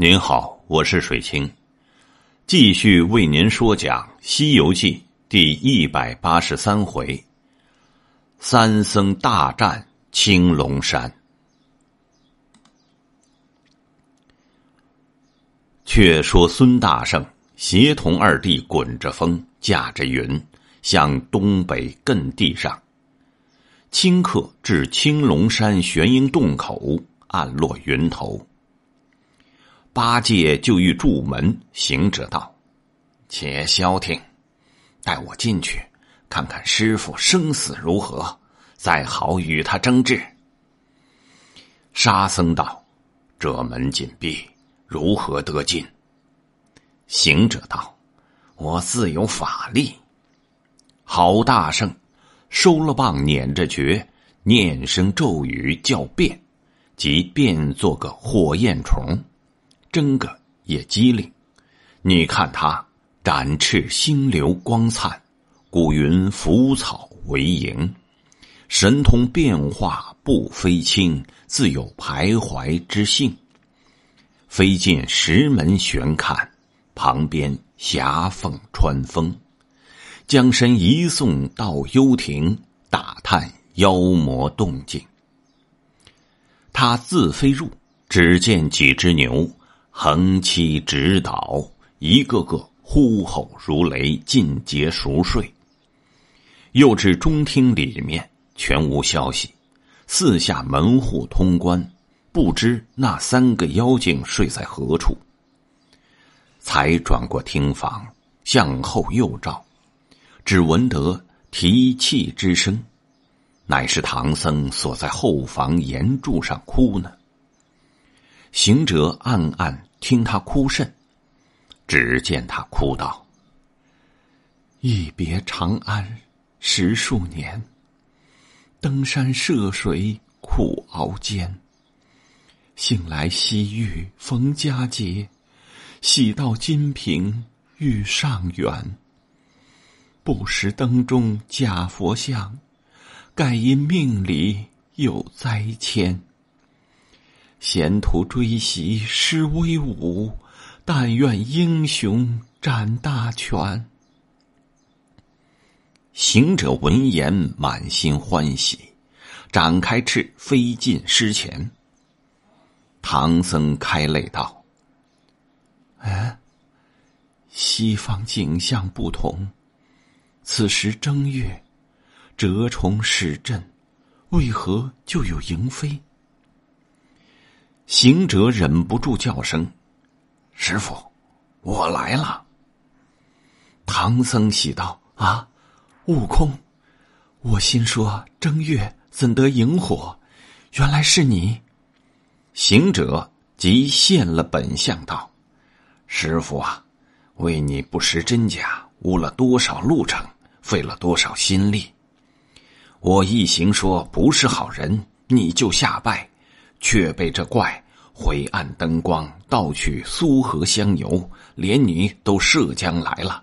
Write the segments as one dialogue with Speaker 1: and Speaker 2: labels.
Speaker 1: 您好，我是水清，继续为您说讲《西游记》第一百八十三回：三僧大战青龙山。却说孙大圣协同二弟滚着风，驾着云，向东北艮地上。顷刻至青龙山玄阴洞口，暗落云头。八戒就欲住门，行者道：“且消停，带我进去，看看师傅生死如何，再好与他争执。”沙僧道：“这门紧闭，如何得进？”行者道：“我自有法力。”好大圣！收了棒，捻着诀，念声咒语，叫变，即变做个火焰虫，真个也机灵。你看他展翅星流光灿，古云浮草为营，神通变化不飞轻，自有徘徊之性。飞进石门悬看，旁边霞凤穿风。将身移送到幽亭，打探妖魔动静。他自飞入，只见几只牛横七直倒，一个个呼吼如雷，尽皆熟睡。又至中厅里面，全无消息，四下门户通关，不知那三个妖精睡在何处。才转过厅房，向后又照。只闻得提气之声，乃是唐僧锁在后房檐柱上哭呢。行者暗暗听他哭甚，只见他哭道：“一别长安十数年，登山涉水苦熬煎。幸来西域逢佳节，喜到金瓶遇上缘。”不识灯中假佛像，盖因命里有灾迁。闲途追袭施威武，但愿英雄展大权。行者闻言，满心欢喜，展开翅飞进师前。唐僧开泪道：“哎，西方景象不同。”此时正月，蛰虫始振，为何就有萤飞？行者忍不住叫声：“师傅，我来了。”唐僧喜道：“啊，悟空！我心说正月怎得萤火？原来是你。”行者即现了本相道：“师傅啊，为你不识真假，误了多少路程。”费了多少心力？我一行说不是好人，你就下拜，却被这怪灰暗灯光盗取苏合香油，连你都涉江来了。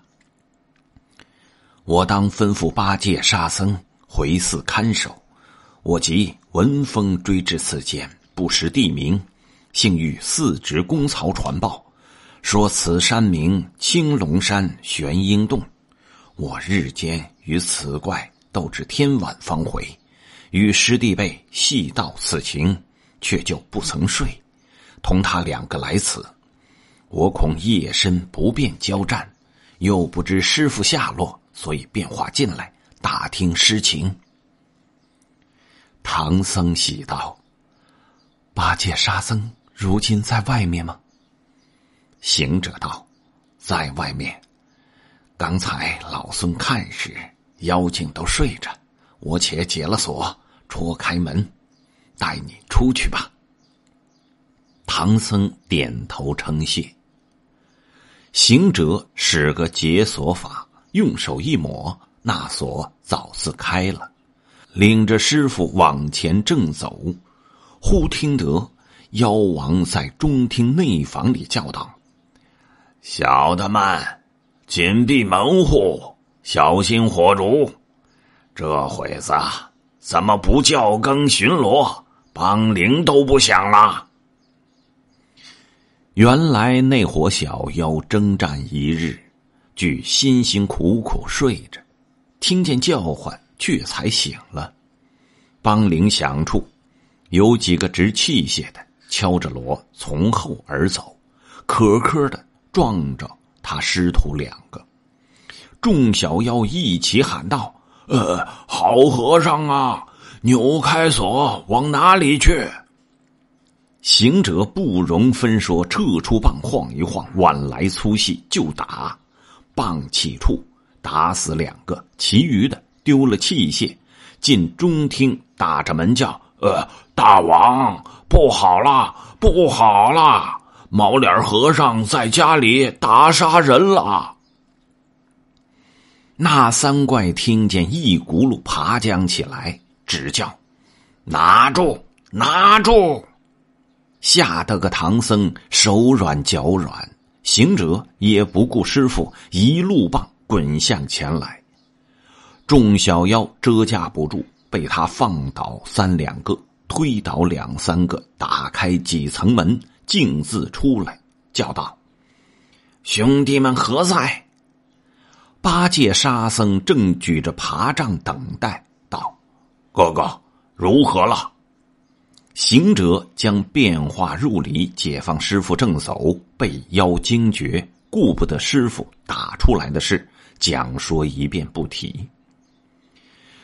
Speaker 1: 我当吩咐八戒、沙僧回寺看守。我即闻风追至此间，不识地名，幸遇四职公曹传报，说此山名青龙山玄阴洞。我日间与此怪斗至天晚方回，与师弟辈细道此情，却就不曾睡，同他两个来此。我恐夜深不便交战，又不知师傅下落，所以便化进来打听实情。唐僧喜道：“八戒、沙僧如今在外面吗？”行者道：“在外面。”刚才老孙看时，妖精都睡着，我且解了锁，戳开门，带你出去吧。唐僧点头称谢。行者使个解锁法，用手一抹，那锁早似开了，领着师傅往前正走，忽听得妖王在中厅内房里叫道：“
Speaker 2: 小的们。”紧闭门户，小心火烛。这会子怎么不叫更巡逻？梆铃都不响了。
Speaker 1: 原来那伙小妖征战一日，俱辛辛苦苦睡着，听见叫唤，却才醒了。邦铃响处，有几个执器械的敲着锣从后而走，磕磕的撞着他师徒两个。众小妖一起喊道：“
Speaker 2: 呃，好和尚啊，扭开锁，往哪里去？”
Speaker 1: 行者不容分说，撤出棒，晃一晃，晚来粗细就打。棒起处打死两个，其余的丢了器械，进中厅打着门叫：“
Speaker 2: 呃，大王，不好了，不好了！毛脸和尚在家里打杀人了。”
Speaker 1: 那三怪听见一骨碌爬将起来，只叫：“
Speaker 2: 拿住，拿住！”
Speaker 1: 吓得个唐僧手软脚软，行者也不顾师傅，一路棒滚向前来。众小妖遮架不住，被他放倒三两个，推倒两三个，打开几层门，径自出来，叫道：“
Speaker 2: 兄弟们何在？”
Speaker 1: 八戒、沙僧正举着爬杖等待，道：“
Speaker 2: 哥哥，如何了？”
Speaker 1: 行者将变化入里，解放师傅正走，被妖惊觉，顾不得师傅打出来的事，讲说一遍不提。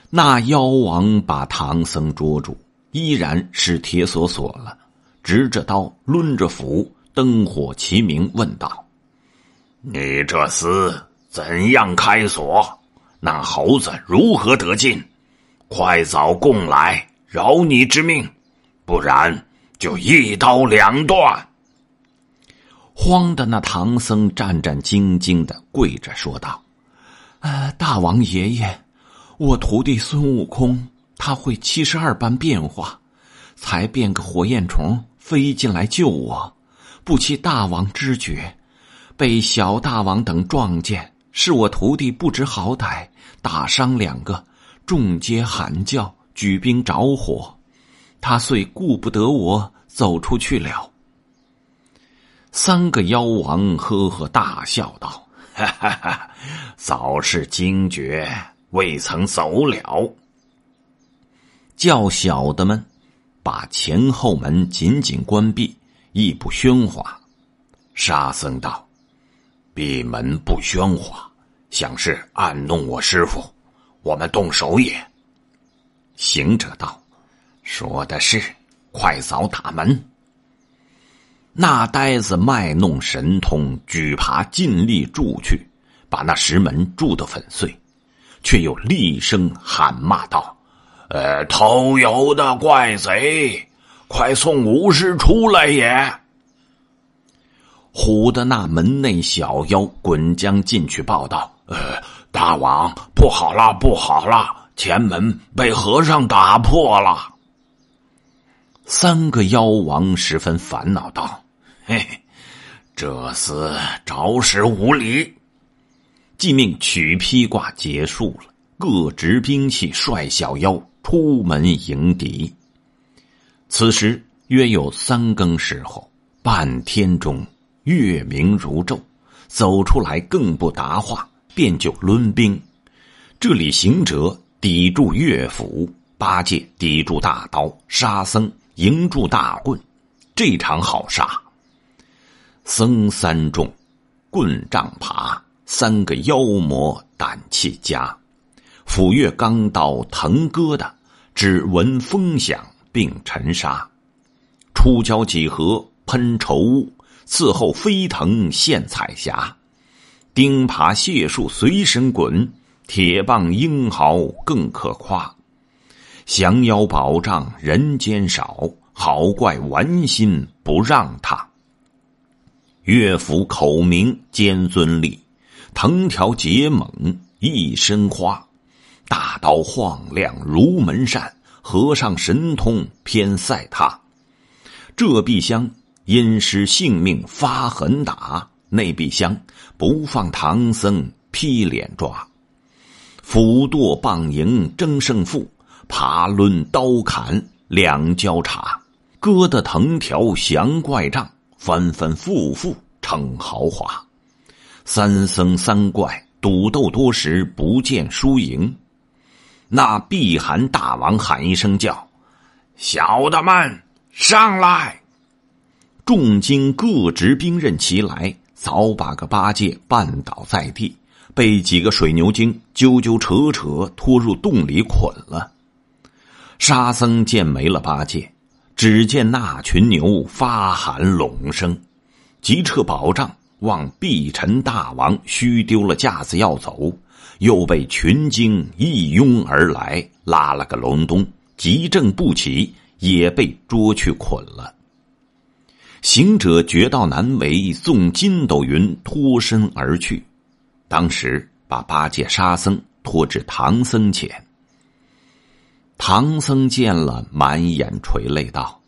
Speaker 1: 那妖王把唐僧捉住，依然是铁锁锁了，执着刀，抡着斧，灯火齐明，问道：“
Speaker 2: 你这厮怎样开锁？那猴子如何得进？快早供来，饶你之命。”不然就一刀两断。
Speaker 1: 慌的那唐僧战战兢兢的跪着说道：“呃，大王爷爷，我徒弟孙悟空他会七十二般变化，才变个火焰虫飞进来救我，不期大王知觉，被小大王等撞见，是我徒弟不知好歹，打伤两个，众皆喊叫，举兵着火。”他遂顾不得我走出去了。三个妖王呵呵大笑道：“
Speaker 2: 哈哈哈，早是惊觉，未曾走了。”
Speaker 1: 叫小的们把前后门紧紧关闭，亦不喧哗。沙僧道：“
Speaker 2: 闭门不喧哗，想是暗弄我师傅，我们动手也。”
Speaker 1: 行者道。说的是，快早打门。那呆子卖弄神通，举耙尽力铸去，把那石门铸得粉碎，却又厉声喊骂道：“
Speaker 2: 呃，偷油的怪贼，快送吴师出来也！”
Speaker 1: 唬得那门内小妖滚将进去报道：“
Speaker 2: 呃，大王，不好了，不好了，前门被和尚打破了。”
Speaker 1: 三个妖王十分烦恼，道：“
Speaker 2: 嘿，这厮着实无礼。”
Speaker 1: 即命取披挂结束了，各执兵器，率小妖出门迎敌。此时约有三更时候，半天中月明如昼，走出来更不答话，便就抡兵。这里行者抵住乐斧，八戒抵住大刀，沙僧。迎住大棍，这场好杀。僧三众，棍杖爬，三个妖魔胆气佳。斧钺钢刀腾疙瘩，只闻风响并尘沙。出交几何喷愁雾，伺候飞腾现彩霞。钉耙解树随身滚，铁棒英豪更可夸。降妖宝杖人间少，好怪玩心不让他。乐府口名兼尊力，藤条结猛一身花，大刀晃亮如门扇，和尚神通偏赛他。这壁厢因失性命发狠打，内壁厢不放唐僧劈脸抓，斧剁棒迎争胜负。爬抡刀砍两交叉，割得藤条降怪杖，反反复复逞豪华。三僧三怪赌斗多时，不见输赢。那碧寒大王喊一声叫：“小的们上来！”众精各执兵刃齐来，早把个八戒绊倒在地，被几个水牛精揪揪扯扯拖入洞里捆了。沙僧见没了八戒，只见那群牛发喊拢声，急撤宝杖。望碧尘大王虚丢了架子要走，又被群精一拥而来，拉了个隆冬，急正不起，也被捉去捆了。行者觉到难为，纵筋斗云脱身而去。当时把八戒、沙僧拖至唐僧前。唐僧见了，满眼垂泪道：“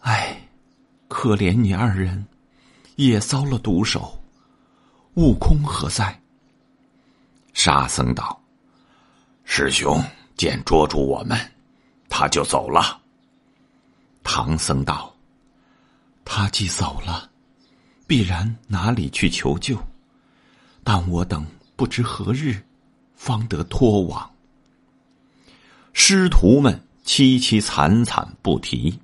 Speaker 1: 唉，可怜你二人。”也遭了毒手，悟空何在？
Speaker 2: 沙僧道：“师兄见捉住我们，他就走了。”
Speaker 1: 唐僧道：“他既走了，必然哪里去求救？但我等不知何日方得脱网。”师徒们凄凄惨惨不提。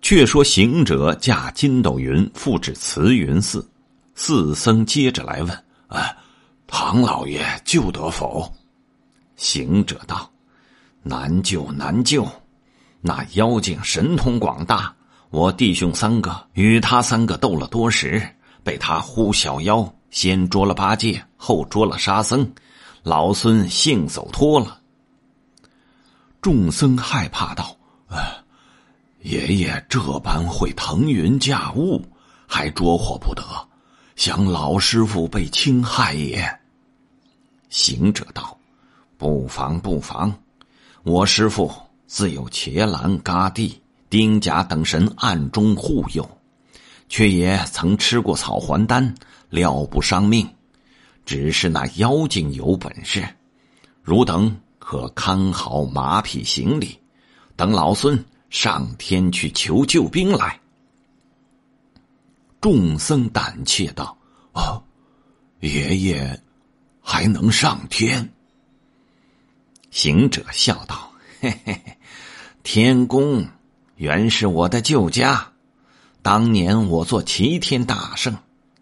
Speaker 1: 却说行者驾筋斗云复至慈云寺，四僧接着来问：“啊，唐老爷救得否？”行者道：“难救难救，那妖精神通广大，我弟兄三个与他三个斗了多时，被他呼小妖，先捉了八戒，后捉了沙僧，老孙幸走脱了。”众僧害怕道：“啊！”爷爷这般会腾云驾雾，还捉获不得，想老师傅被侵害也。行者道：“不妨不妨，我师傅自有伽蓝、嘎地、丁甲等神暗中护佑，却也曾吃过草还丹，料不伤命。只是那妖精有本事，汝等可看好马匹行李，等老孙。”上天去求救兵来。众僧胆怯道：“哦，爷爷还能上天？”行者笑道：“嘿嘿嘿，天宫原是我的旧家。当年我做齐天大圣，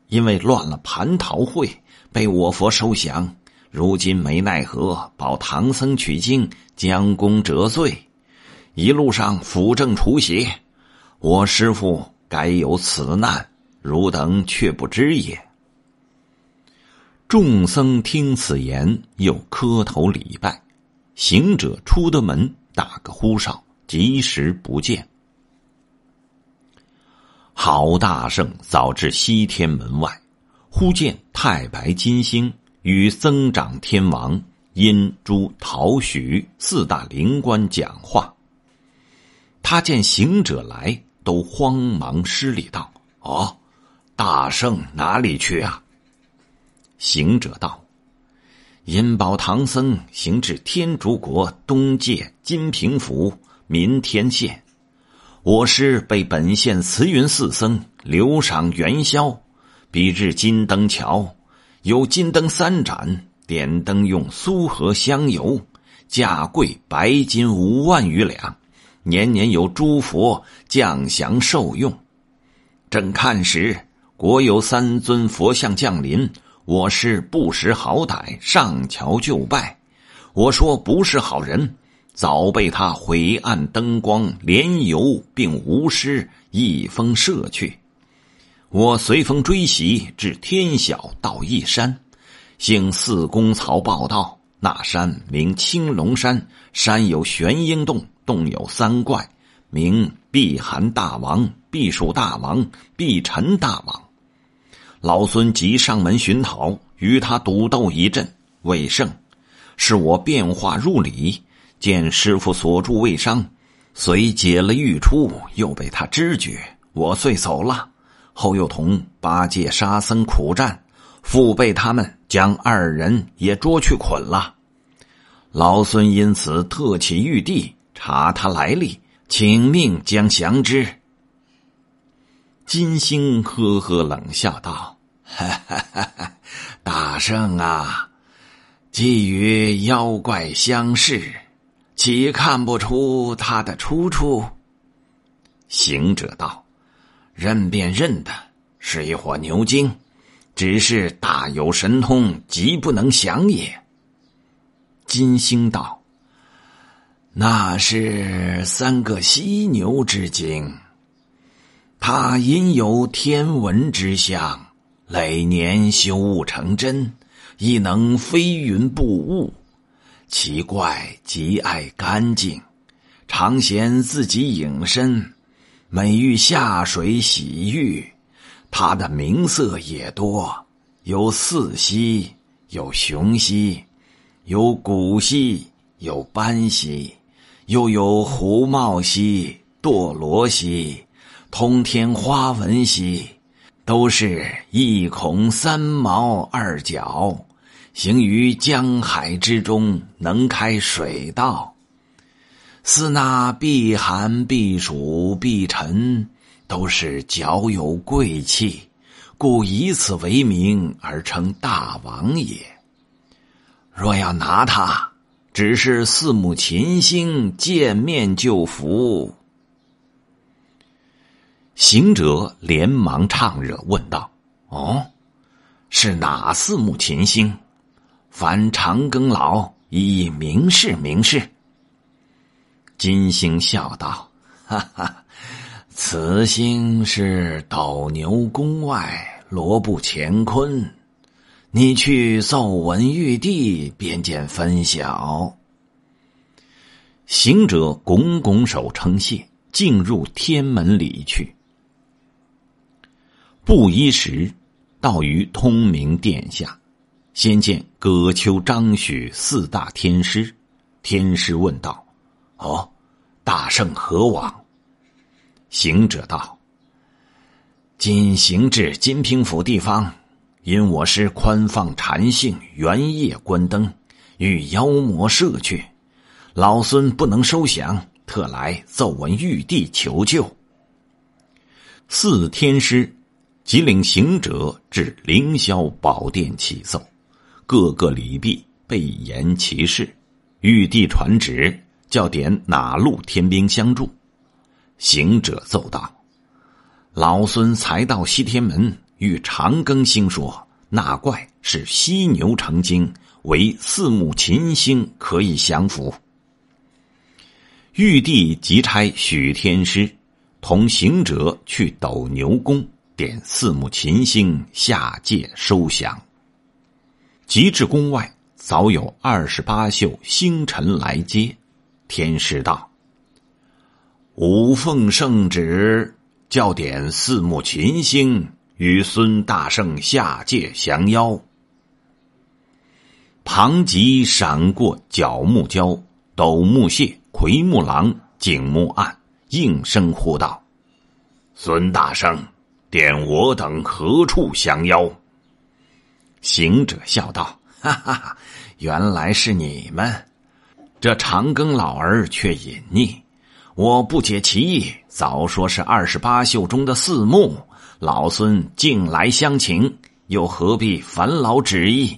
Speaker 1: 因为乱了蟠桃会，被我佛收降。如今没奈何，保唐僧取经，将功折罪。”一路上辅正除邪，我师傅该有此难，汝等却不知也。众僧听此言，又磕头礼拜。行者出得门，打个呼哨，及时不见。郝大圣早至西天门外，忽见太白金星与增长天王、阴珠、桃许四大灵官讲话。他见行者来，都慌忙施礼道：“哦，大圣哪里去啊？”行者道：“引保唐僧行至天竺国东界金平府民天县，我师被本县慈云寺僧留赏元宵。彼日金灯桥有金灯三盏，点灯用苏合香油，价贵白金五万余两。”年年有诸佛降祥受用，正看时，国有三尊佛像降临。我师不识好歹，上桥就拜。我说不是好人，早被他晦暗灯光连油并无失一封射去。我随风追袭至天晓到一山，幸四公曹报道，那山名青龙山，山有玄鹰洞。洞有三怪，名碧寒大王、避暑大王、避尘大王。老孙即上门寻讨，与他赌斗一阵，未胜。是我变化入里，见师傅锁住未伤，遂解了欲出，又被他知觉，我遂走了。后又同八戒、沙僧苦战，腹被他们将二人也捉去捆了。老孙因此特起玉帝。查他来历，请命将降之。金星呵呵冷笑道：“哈哈哈哈大圣啊，既与妖怪相识，岂看不出他的出处？”行者道：“认便认的，是一伙牛精，只是大有神通，极不能降也。”金星道：“那是三个犀牛之精。”他因有天文之相，累年修悟成真，亦能飞云布雾。奇怪极爱干净，常嫌自己隐身，每遇下水洗浴。他的名色也多，有四溪，有雄溪，有古溪，有斑溪，又有胡帽犀、堕罗溪。通天花纹溪，都是一孔三毛二角，行于江海之中，能开水道。似那避寒、避暑、避尘，都是脚有贵气，故以此为名而称大王也。若要拿他，只是四目琴星见面就服。行者连忙唱热问道：“哦，是哪四目琴星？凡长庚老已明示明示。”金星笑道：“哈哈，此星是斗牛宫外罗布乾坤，你去奏闻玉帝，便见分晓。”行者拱拱手称谢，进入天门里去。不一时，到于通明殿下，先见葛丘、张许四大天师。天师问道：“哦，大圣何往？”行者道：“今行至金平府地方，因我师宽放禅性，原夜关灯，遇妖魔射去，老孙不能收降，特来奏闻玉帝求救。”四天师。即领行者至凌霄宝殿启奏，各个礼毕，备言其事。玉帝传旨，叫点哪路天兵相助。行者奏道：“老孙才到西天门，与长庚星说，那怪是犀牛成精，为四目琴星，可以降服。”玉帝即差许天师同行者去斗牛宫。点四目琴星下界收降。及至宫外，早有二十八宿星辰来接。天师道：“吾奉圣旨，叫点四目琴星与孙大圣下界降妖。”庞吉闪过角木蛟、斗木蟹、奎木狼、景木案，应声呼道：“
Speaker 2: 孙大圣。”点我等何处降妖？
Speaker 1: 行者笑道：“哈哈哈，原来是你们！这长庚老儿却隐匿，我不解其意。早说是二十八宿中的四目，老孙近来相请，又何必烦劳旨意？”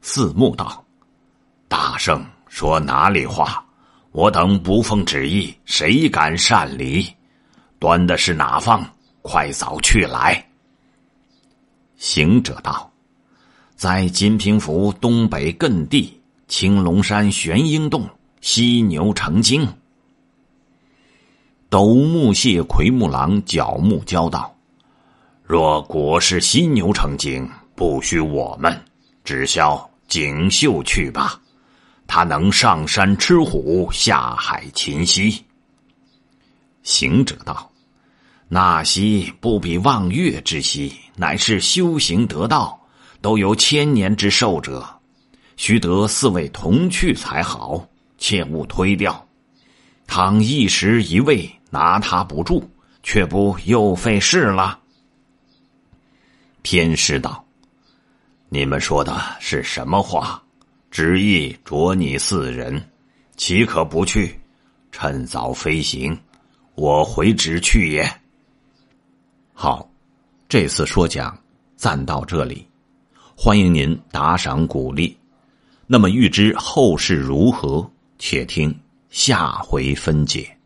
Speaker 1: 四目道：“
Speaker 2: 大圣说哪里话？我等不奉旨意，谁敢擅离？端的是哪方？”快早去来！
Speaker 1: 行者道：“在金平府东北艮地青龙山玄鹰洞，犀牛成精。”斗木蟹、奎木狼、角木蛟道：“
Speaker 2: 若果是犀牛成精，不需我们，只消锦绣去吧。他能上山吃虎，下海擒犀。”
Speaker 1: 行者道。那犀不比望月之犀，乃是修行得道，都有千年之寿者，须得四位同去才好，切勿推掉。倘一时一味拿他不住，却不又费事了。天师道：“
Speaker 2: 你们说的是什么话？旨意着你四人，岂可不去？趁早飞行，我回旨去也。”
Speaker 1: 好，这次说讲暂到这里，欢迎您打赏鼓励。那么，欲知后事如何，且听下回分解。